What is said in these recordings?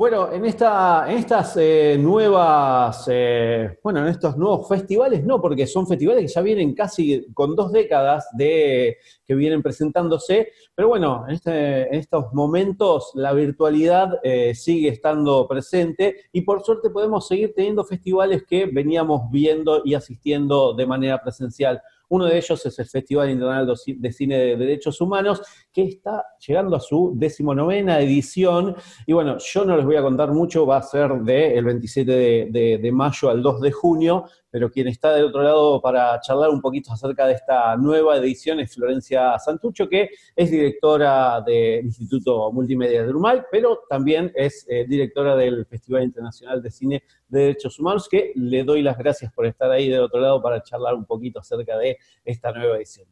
Bueno, en, esta, en estas eh, nuevas, eh, bueno, en estos nuevos festivales, no, porque son festivales que ya vienen casi con dos décadas de que vienen presentándose, pero bueno, en, este, estos momentos la virtualidad eh, sigue estando presente y por suerte podemos seguir teniendo festivales que veníamos viendo y asistiendo de manera presencial. Uno de ellos es el Festival Internacional de Cine de Derechos Humanos, que está llegando a su decimonovena edición. Y bueno, yo no les voy a contar mucho, va a ser del 27 de, de mayo al 2 de junio, pero quien está del otro lado para charlar un poquito acerca de esta nueva edición es Florencia Santucho, que es directora del Instituto Multimedia de Urmay, pero también es eh, directora del Festival Internacional de Cine de Derechos Humanos, que le doy las gracias por estar ahí del otro lado para charlar un poquito acerca de esta nueva edición.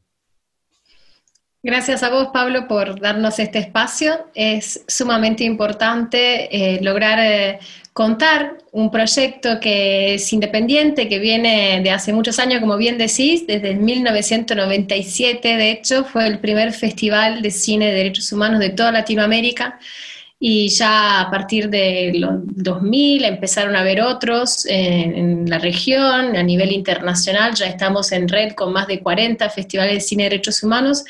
Gracias a vos, Pablo, por darnos este espacio. Es sumamente importante eh, lograr eh, contar un proyecto que es independiente, que viene de hace muchos años, como bien decís, desde 1997, de hecho, fue el primer festival de cine de derechos humanos de toda Latinoamérica. Y ya a partir de los 2000 empezaron a haber otros en, en la región, a nivel internacional, ya estamos en red con más de 40 festivales de cine de derechos humanos,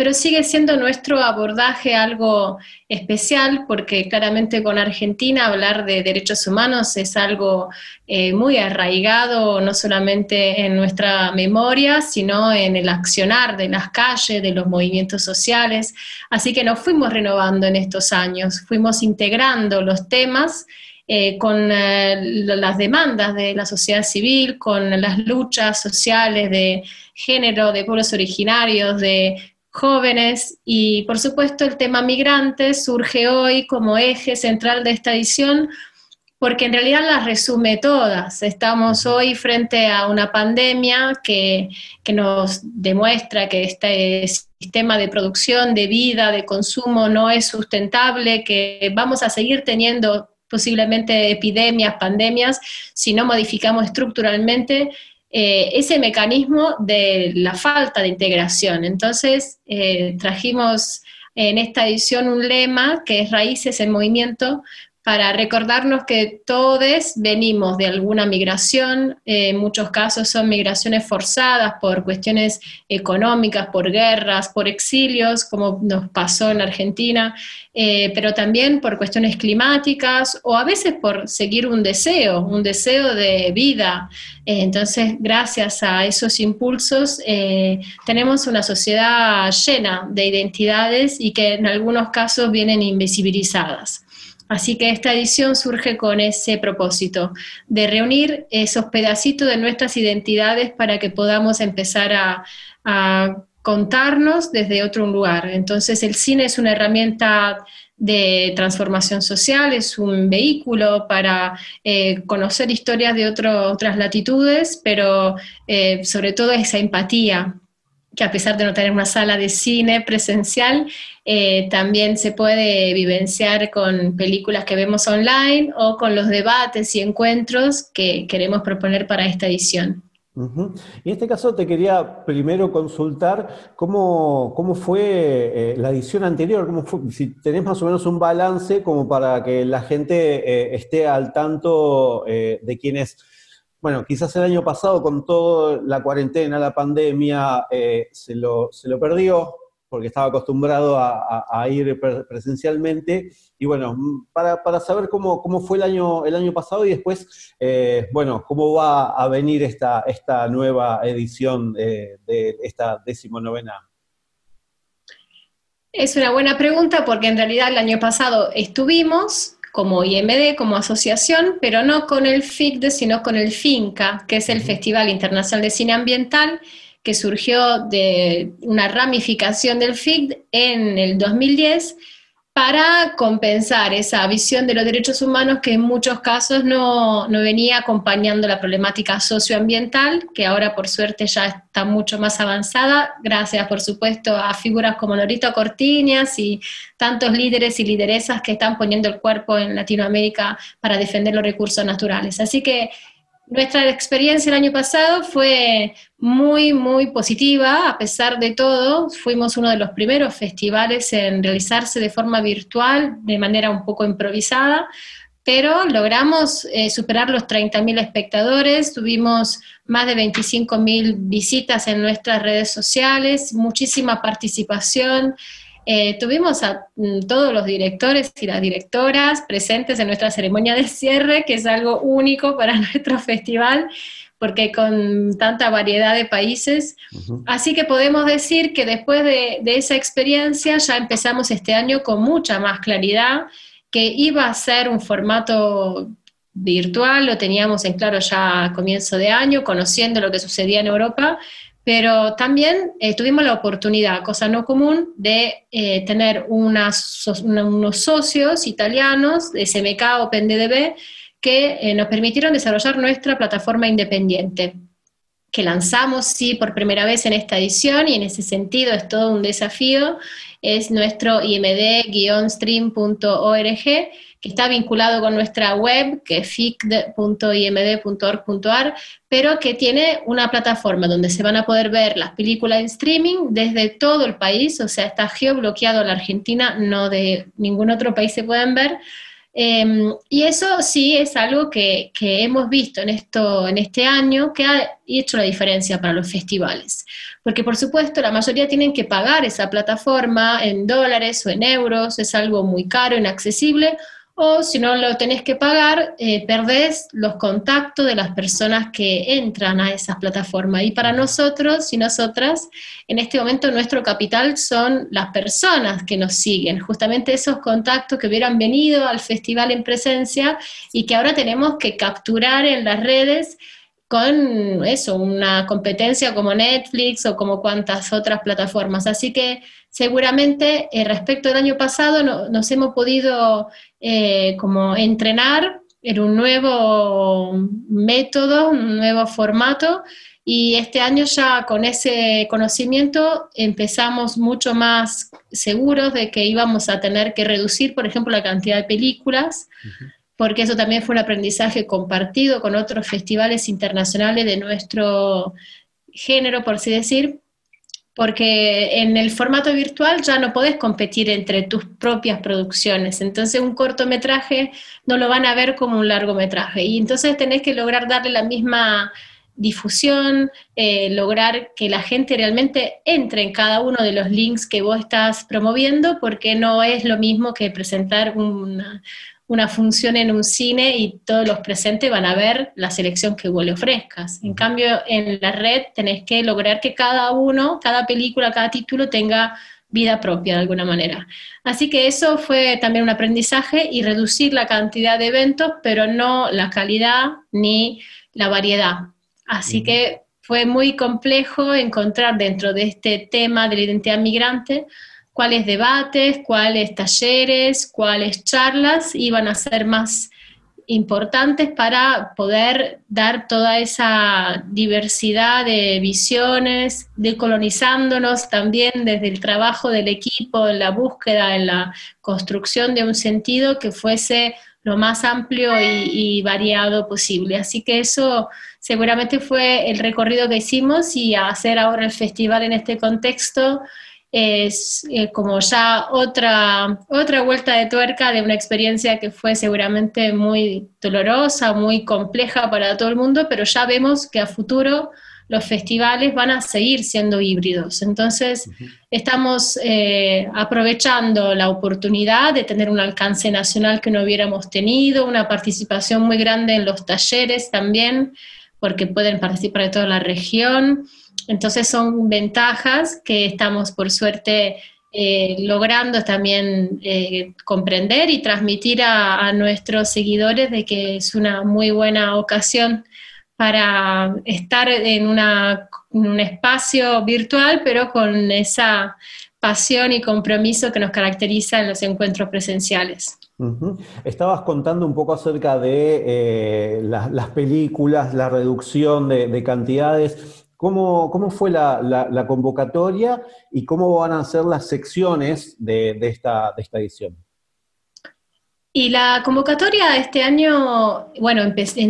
pero sigue siendo nuestro abordaje algo especial porque claramente con Argentina hablar de derechos humanos es algo eh, muy arraigado, no solamente en nuestra memoria, sino en el accionar de las calles, de los movimientos sociales. Así que nos fuimos renovando en estos años, fuimos integrando los temas. Eh, con eh, las demandas de la sociedad civil, con las luchas sociales de género, de pueblos originarios, de jóvenes y por supuesto el tema migrantes surge hoy como eje central de esta edición porque en realidad las resume todas. Estamos hoy frente a una pandemia que, que, nos demuestra que este sistema de producción, de vida, de consumo no es sustentable, que vamos a seguir teniendo posiblemente epidemias, pandemias, si no modificamos estructuralmente eh, ese mecanismo de la falta de integración. Entonces, eh, trajimos en esta edición un lema que es Raíces en Movimiento, para recordarnos que todos venimos de alguna migración, en muchos casos son migraciones forzadas por cuestiones económicas, por guerras, por exilios, como nos pasó en Argentina, eh, pero también por cuestiones climáticas o a veces por seguir un deseo, un deseo de vida. Eh, entonces, gracias a esos impulsos, eh, tenemos una sociedad llena de identidades y que en algunos casos vienen invisibilizadas. Así que esta edición surge con ese propósito, de reunir esos pedacitos de nuestras identidades para que podamos empezar a, contarnos desde otro lugar. Entonces el cine es una herramienta de transformación social, es un vehículo para eh, conocer historias de otras latitudes, pero eh, sobre todo esa empatía que a pesar de no tener una sala de cine presencial, eh, también se puede vivenciar con películas que vemos online o con los debates y encuentros que queremos proponer para esta edición. Y en este caso te quería primero consultar cómo, cómo fue eh, la edición anterior, cómo si tenés más o menos un balance como para que la gente eh, esté al tanto de quienes bueno, quizás el año pasado con toda la cuarentena, la pandemia, eh, se, lo, se, lo, perdió porque estaba acostumbrado a, ir presencialmente. Y bueno, para, para saber cómo, cómo, fue el año, el año pasado y después, eh, bueno, cómo va a venir esta, esta nueva edición de esta decimonovena. Es una buena pregunta porque en realidad el año pasado estuvimos, como IMD, como asociación, pero no con el FICD, sino con el FINCA, que es el Festival Internacional de Cine Ambiental, que surgió de una ramificación del FICD en el 2010, para compensar esa visión de los derechos humanos que en muchos casos no, venía acompañando la problemática socioambiental, que ahora por suerte ya está mucho más avanzada, gracias por supuesto a figuras como Norito Cortiñas y tantos líderes y lideresas que están poniendo el cuerpo en Latinoamérica para defender los recursos naturales. Así que nuestra experiencia el año pasado fue muy, muy positiva, a pesar de todo. Fuimos uno de los primeros festivales en realizarse de forma virtual, de manera un poco improvisada, pero logramos eh, superar los 30.000 espectadores, tuvimos más de 25.000 visitas en nuestras redes sociales, muchísima participación. Eh, tuvimos a mm, todos los directores y las directoras presentes en nuestra ceremonia de cierre, que es algo único para nuestro festival, porque con tanta variedad de países. Así que podemos decir que después de, de, esa experiencia ya empezamos este año con mucha más claridad, que iba a ser un formato virtual, lo teníamos en claro ya a comienzo de año, conociendo lo que sucedía en Europa, pero también eh, tuvimos la oportunidad, cosa no común, de eh, tener unos socios italianos de SMK OpenDDB que eh, nos permitieron desarrollar nuestra plataforma independiente, que lanzamos, sí, por primera vez en esta edición y en ese sentido es todo un desafío, es nuestro imd-stream.org que está vinculado con nuestra web, que es ficd.imd.org.ar, pero que tiene una plataforma donde se van a poder ver las películas en streaming desde todo el país, o sea, está geobloqueado la Argentina, no de ningún otro país se pueden ver. Em, y eso sí es algo que, que, hemos visto en, esto, en este año que ha hecho la diferencia para los festivales. Porque por supuesto la mayoría tienen que pagar esa plataforma en dólares o en euros, es algo muy caro, inaccesible, o si no lo tenés que pagar, eh, perdés los contactos de las personas que entran a esas plataformas. Y para nosotros y nosotras, en este momento nuestro capital son las personas que nos siguen, justamente esos contactos que hubieran venido al festival en presencia y que ahora tenemos que capturar en las redes con eso, una competencia como Netflix o como cuantas otras plataformas. Así que seguramente eh, respecto al año pasado nos hemos podido eh, como entrenar en un nuevo método, un nuevo formato y este año ya con ese conocimiento empezamos mucho más seguros de que íbamos a tener que reducir, por ejemplo, la cantidad de películas porque eso también fue un aprendizaje compartido con otros festivales internacionales de nuestro género, por así decir, porque en el formato virtual ya no podés competir entre tus propias producciones, entonces un cortometraje no lo van a ver como un largometraje, y entonces tenés que lograr darle la misma difusión, eh, lograr que la gente realmente entre en cada uno de los links que vos estás promoviendo, porque no es lo mismo que presentar una, una función en un cine y todos los presentes van a ver la selección que vos le ofrezcas. En cambio, en la red tenés que lograr que cada uno, cada película, cada título tenga vida propia de alguna manera. Así que eso fue también un aprendizaje y reducir la cantidad de eventos, pero no la calidad ni la variedad. Así que fue muy complejo encontrar dentro de este tema de la identidad migrante cuáles debates, cuáles talleres, cuáles charlas iban a ser más importantes para poder dar toda esa diversidad de visiones, decolonizándonos también desde el trabajo del equipo, en la búsqueda, en la construcción de un sentido que fuese lo más amplio y, y, variado posible. Así que eso seguramente fue el recorrido que hicimos y hacer ahora el festival en este contexto es eh, como ya otra, otra vuelta de tuerca de una experiencia que fue seguramente muy dolorosa, muy compleja para todo el mundo, pero ya vemos que a futuro los festivales van a seguir siendo híbridos. Entonces, estamos eh, aprovechando la oportunidad de tener un alcance nacional que no hubiéramos tenido, una participación muy grande en los talleres también, porque pueden participar de toda la región. Entonces son ventajas que estamos por suerte eh, logrando también eh, comprender y transmitir a, nuestros seguidores de que es una muy buena ocasión para estar en, un espacio virtual, pero con esa pasión y compromiso que nos caracteriza en los encuentros presenciales. Estabas contando un poco acerca de eh, las películas, la reducción de, cantidades. ¿Cómo, ¿Cómo, fue la, convocatoria y cómo van a ser las secciones de, esta, de esta edición? Y la convocatoria de este año, bueno,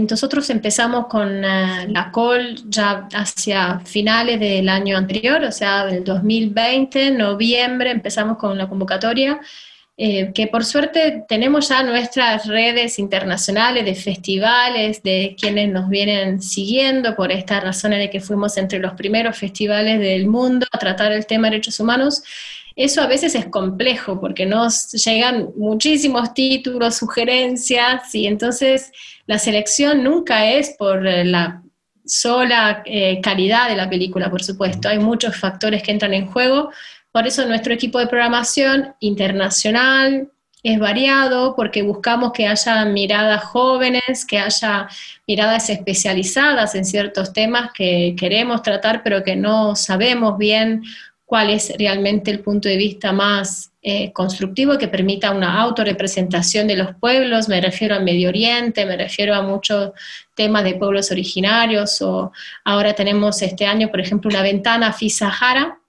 nosotros empezamos con eh, la call ya hacia finales del año anterior, o sea, del 2020, noviembre, empezamos con la convocatoria, eh, que por suerte tenemos ya nuestras redes internacionales de festivales, de quienes nos vienen siguiendo por esta razón de que fuimos entre los primeros festivales del mundo a tratar el tema de derechos humanos eso a veces es complejo porque nos llegan muchísimos títulos, sugerencias, y entonces la selección nunca es por la sola eh, calidad de la película, por supuesto. Hay muchos factores que entran en juego. Por eso nuestro equipo de programación internacional es variado porque buscamos que haya miradas jóvenes, que haya miradas especializadas en ciertos temas que queremos tratar pero que no sabemos bien cuál es realmente el punto de vista más eh, constructivo que permita una autorrepresentación de los pueblos, me refiero a Medio Oriente, me refiero a muchos temas de pueblos originarios, o ahora tenemos este año, por ejemplo, una ventana FI Sahara,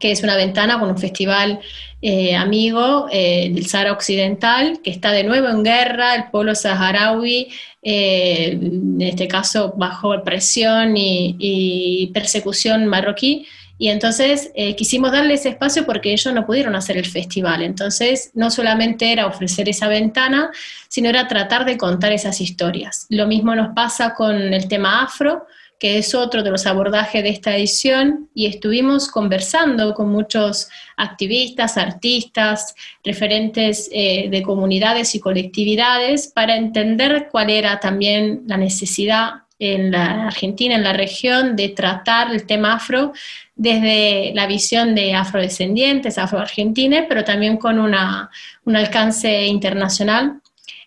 que es una ventana con un festival eh, amigo eh, del Sahara Occidental, que está de nuevo en guerra, el pueblo saharaui, en este caso bajo presión y persecución marroquí, y entonces eh, quisimos darle ese espacio porque ellos no pudieron hacer el festival. Entonces, no solamente era ofrecer esa ventana, sino era tratar de contar esas historias. Lo mismo nos pasa con el tema afro, que es otro de los abordajes de esta edición, y estuvimos conversando con muchos activistas, artistas, referentes eh, de comunidades y colectividades para entender cuál era también la necesidad en la Argentina, en la región, de tratar el tema afro desde la visión de afrodescendientes, afroargentines, pero también con una, un alcance internacional.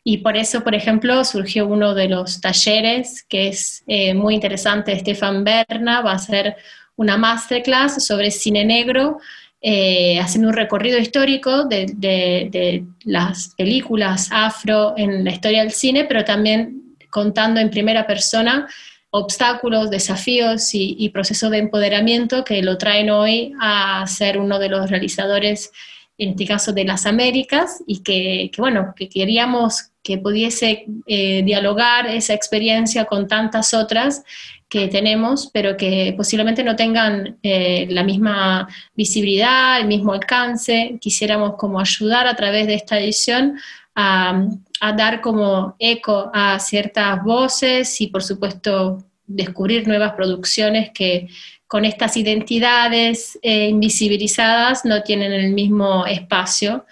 Y por eso, por ejemplo, surgió uno de los talleres que es eh, muy interesante. Estefan Berna va a hacer una masterclass sobre cine negro, eh, haciendo un recorrido histórico de, las películas afro en la historia del cine, pero también contando en primera persona obstáculos, desafíos y, procesos de empoderamiento que lo traen hoy a ser uno de los realizadores, en este caso de las Américas, y que, bueno, que queríamos que pudiese eh, dialogar esa experiencia con tantas otras que tenemos, pero que posiblemente no tengan eh, la misma visibilidad, el mismo alcance. Quisiéramos como ayudar a través de esta edición a, dar como eco a ciertas voces y por supuesto descubrir nuevas producciones que con estas identidades eh, invisibilizadas no tienen el mismo espacio.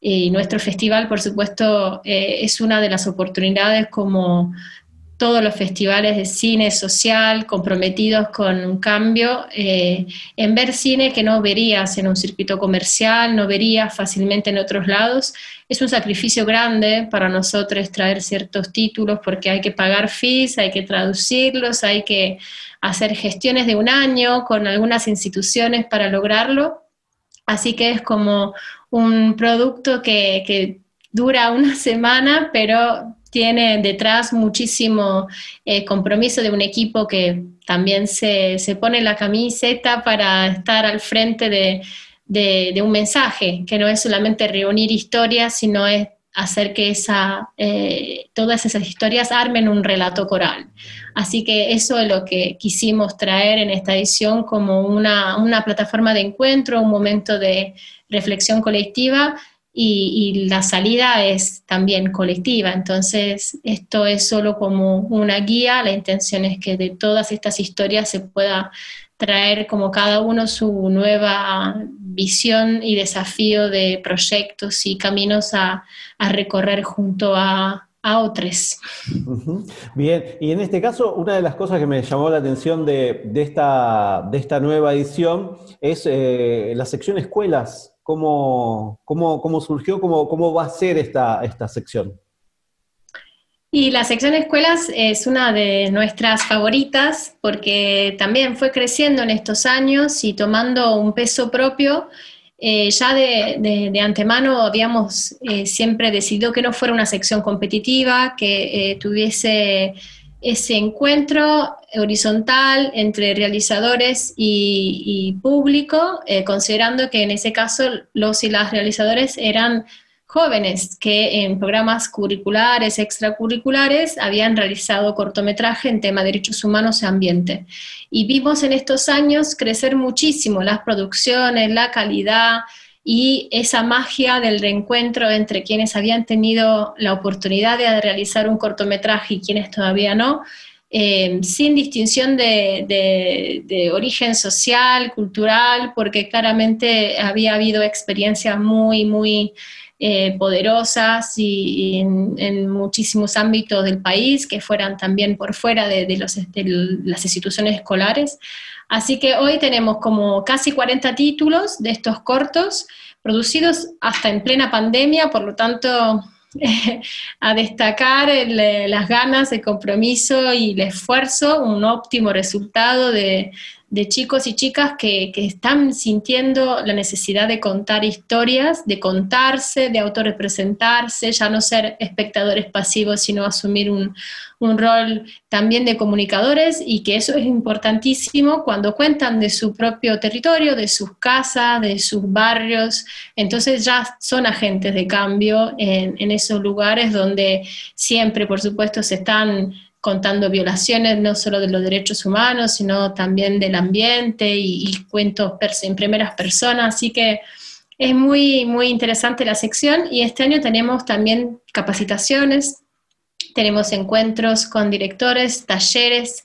Y nuestro festival, por supuesto, eh, es una de las oportunidades como todos los festivales de cine social comprometidos con un cambio, eh, en ver cine que no verías en un circuito comercial, no verías fácilmente en otros lados. Es un sacrificio grande para nosotros traer ciertos títulos porque hay que pagar fees, hay que traducirlos, hay que hacer gestiones de un año con algunas instituciones para lograrlo. Así que es como un producto que, que dura una semana, pero tiene detrás muchísimo eh, compromiso de un equipo que también se, pone la camiseta para estar al frente de, un mensaje, que no es solamente reunir historias, sino es hacer que esa, eh, todas esas historias armen un relato coral. Así que eso es lo que quisimos traer en esta edición como una, una plataforma de encuentro, un momento de reflexión colectiva y, la salida es también colectiva. Entonces, esto es solo como una guía. La intención es que de todas estas historias se pueda traer como cada uno su nueva visión y desafío de proyectos y caminos a, recorrer junto a, otros. Bien, y en este caso, una de las cosas que me llamó la atención de, esta, de esta, nueva edición es eh, la sección escuelas ¿Cómo, cómo, surgió? Cómo, ¿Cómo va a ser esta, esta sección? Y la sección de escuelas es una de nuestras favoritas porque también fue creciendo en estos años y tomando un peso propio eh, ya de, antemano habíamos eh, siempre decidido que no fuera una sección competitiva, que tuviese ese encuentro horizontal entre realizadores y, público, considerando que en ese caso los y las realizadores eran jóvenes que en programas curriculares, extracurriculares, habían realizado cortometraje en tema de derechos humanos y ambiente. Y vimos en estos años crecer muchísimo las producciones, la calidad y esa magia del reencuentro entre quienes habían tenido la oportunidad de realizar un cortometraje y quienes todavía no, eh, sin distinción de, de, origen social, cultural, porque claramente había habido experiencias muy, muy eh, poderosas y, en, muchísimos ámbitos del país que fueran también por fuera de, los, las instituciones escolares. Así que hoy tenemos como casi 40 títulos de estos cortos producidos hasta en plena pandemia, por lo tanto a destacar las ganas, el compromiso y el esfuerzo, un óptimo resultado de, de chicos y chicas que, están sintiendo la necesidad de contar historias, de contarse, de autorrepresentarse, ya no ser espectadores pasivos, sino asumir un, rol también de comunicadores y que eso es importantísimo cuando cuentan de su propio territorio, de sus casas, de sus barrios. Entonces ya son agentes de cambio en, en esos lugares donde siempre, por supuesto, se están contando violaciones no solo de los derechos humanos, sino también del ambiente y, cuentos en primeras personas. Así que es muy, muy interesante la sección y este año tenemos también capacitaciones, tenemos encuentros con directores, talleres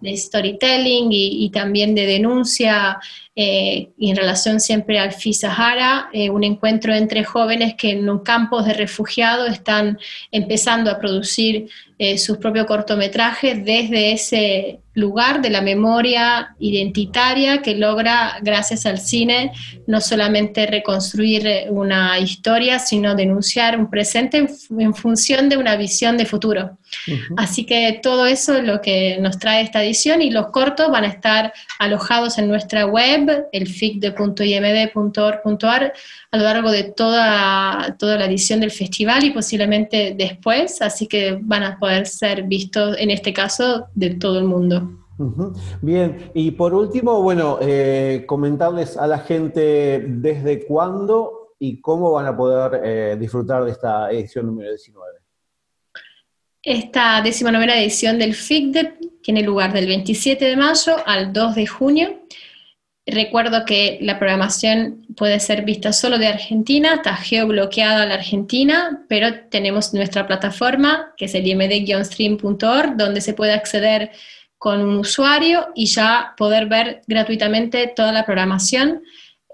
de storytelling y, también de denuncia eh, en relación siempre al FI Sahara, eh, un encuentro entre jóvenes que en campos de refugiados están empezando a producir eh, sus propios cortometrajes desde ese lugar de la memoria identitaria que logra, gracias al cine, no solamente reconstruir una historia, sino denunciar un presente en, función de una visión de futuro. Así que todo eso es lo que nos trae esta edición y los cortos van a estar alojados en nuestra web, el ficde.imd.org.ar, a lo largo de toda, toda la edición del festival y posiblemente después, así que van a poder ser vistos en este caso de todo el mundo. Bien, y por último, bueno, eh, comentarles a la gente desde cuándo y cómo van a poder eh, disfrutar de esta edición número 19. Esta 19 edición del FICDEP tiene lugar del 27 de mayo al 2 de junio. Recuerdo que la programación puede ser vista solo de Argentina, está geobloqueada la Argentina, pero tenemos nuestra plataforma, que es el imd-stream.org, donde se puede acceder con un usuario y ya poder ver gratuitamente toda la programación.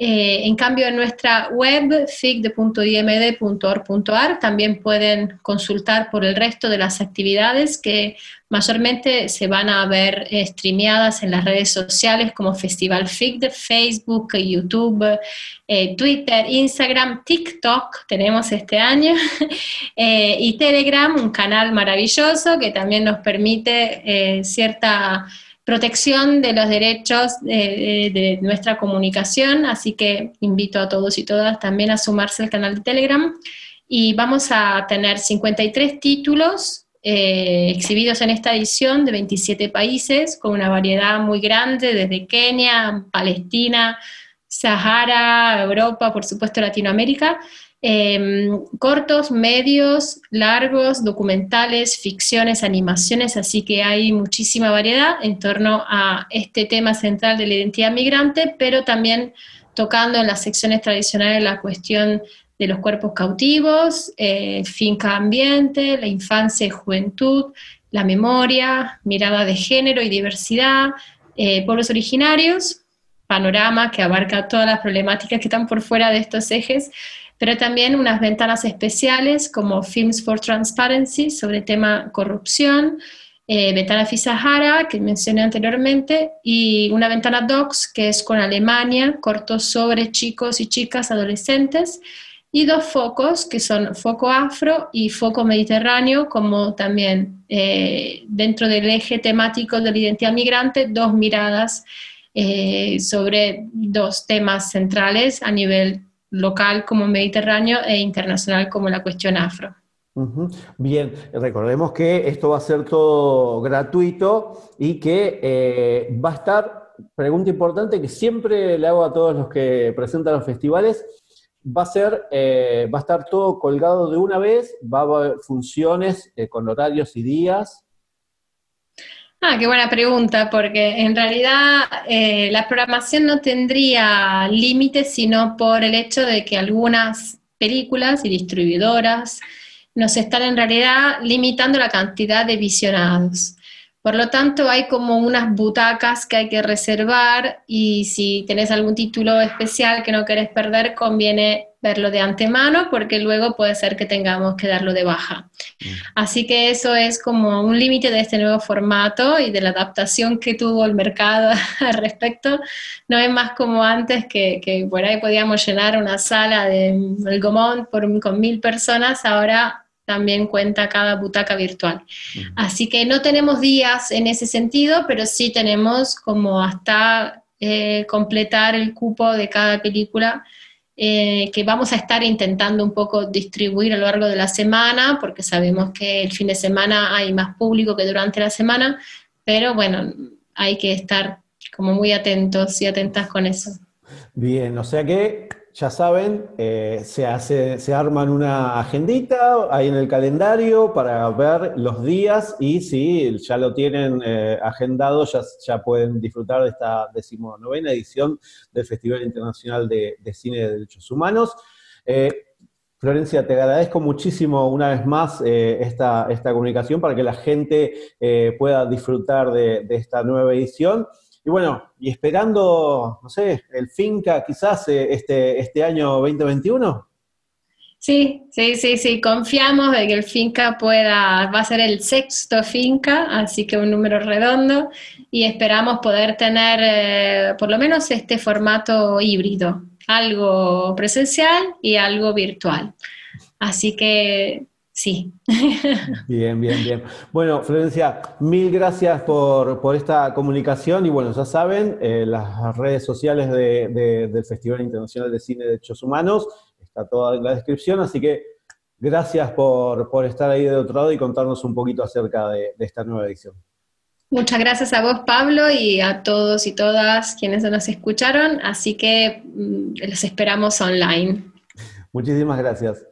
Eh, en cambio, en nuestra web, figde.imd.org.ar, también pueden consultar por el resto de las actividades que mayormente se van a ver streameadas en las redes sociales como Festival FIGDE, Facebook, YouTube, eh, Twitter, Instagram, TikTok, tenemos este año, eh, y Telegram, un canal maravilloso que también nos permite cierta protección de los derechos de, nuestra comunicación, así que invito a todos y todas también a sumarse al canal de Telegram. Y vamos a tener 53 títulos eh, exhibidos en esta edición de 27 países con una variedad muy grande desde Kenia, Palestina, Sahara, Europa, por supuesto Latinoamérica, Em, cortos, medios, largos, documentales, ficciones, animaciones, así que hay muchísima variedad en torno a este tema central de la identidad migrante, pero también tocando en las secciones tradicionales la cuestión de los cuerpos cautivos, eh, finca ambiente, la infancia y juventud, la memoria, mirada de género y diversidad, eh, pueblos originarios, panorama que abarca todas las problemáticas que están por fuera de estos ejes, pero también unas ventanas especiales como Films for Transparency sobre el tema corrupción, eh, ventana FISAHARA, que mencioné anteriormente, y una ventana DOCS, que es con Alemania, cortos sobre chicos y chicas adolescentes, y dos focos, que son foco afro y foco mediterráneo, como también eh, dentro del eje temático de la identidad migrante, dos miradas eh, sobre dos temas centrales a nivel local como mediterráneo e internacional como la cuestión afro. Bien, recordemos que esto va a ser todo gratuito y que eh, va a estar, pregunta importante que siempre le hago a todos los que presentan los festivales, va a ser, eh, va a estar todo colgado de una vez, va a haber funciones con horarios y días, Ah, qué buena pregunta, porque en realidad eh, la programación no tendría límites, sino por el hecho de que algunas películas y distribuidoras nos están en realidad limitando la cantidad de visionados. Por lo tanto, hay como unas butacas que hay que reservar y si tenés algún título especial que no querés perder, conviene verlo de antemano porque luego puede ser que tengamos que darlo de baja. Mm. Así que eso es como un límite de este nuevo formato y de la adaptación que tuvo el mercado al respecto. No es más como antes que, que por ahí podíamos llenar una sala de El Gomón por, con mil personas, ahora también cuenta cada butaca virtual. Mm. Así que no tenemos días en ese sentido, pero sí tenemos como hasta eh, completar el cupo de cada película eh, que vamos a estar intentando un poco distribuir a lo largo de la semana, porque sabemos que el fin de semana hay más público que durante la semana, pero bueno, hay que estar como muy atentos y atentas con eso. Bien, o sea que ya saben, eh, se, hace, se arman una agendita ahí en el calendario para ver los días y si ya lo tienen eh, agendado, ya, ya, pueden disfrutar de esta decimonovena edición del Festival Internacional de, Cine de Derechos Humanos. Eh, Florencia, te agradezco muchísimo una vez más esta, esta, comunicación para que la gente pueda disfrutar de, de esta nueva edición. Y bueno, y esperando, no sé, el Finca quizás eh, este, este año 2021. Sí, sí, sí, sí, confiamos de que el Finca pueda, va a ser el sexto Finca, así que un número redondo, y esperamos poder tener eh, por lo menos este formato híbrido, algo presencial y algo virtual. Así que Sí. Bien, bien, bien. Bueno, Florencia, mil gracias por, esta comunicación y bueno, ya saben, eh, las redes sociales del Festival Internacional de Cine de Derechos Humanos, está toda en la descripción, así que gracias por, estar ahí de otro lado y contarnos un poquito acerca de, de esta nueva edición. Muchas gracias a vos, Pablo, y a todos y todas quienes nos escucharon, así que mm, los esperamos online. Muchísimas gracias.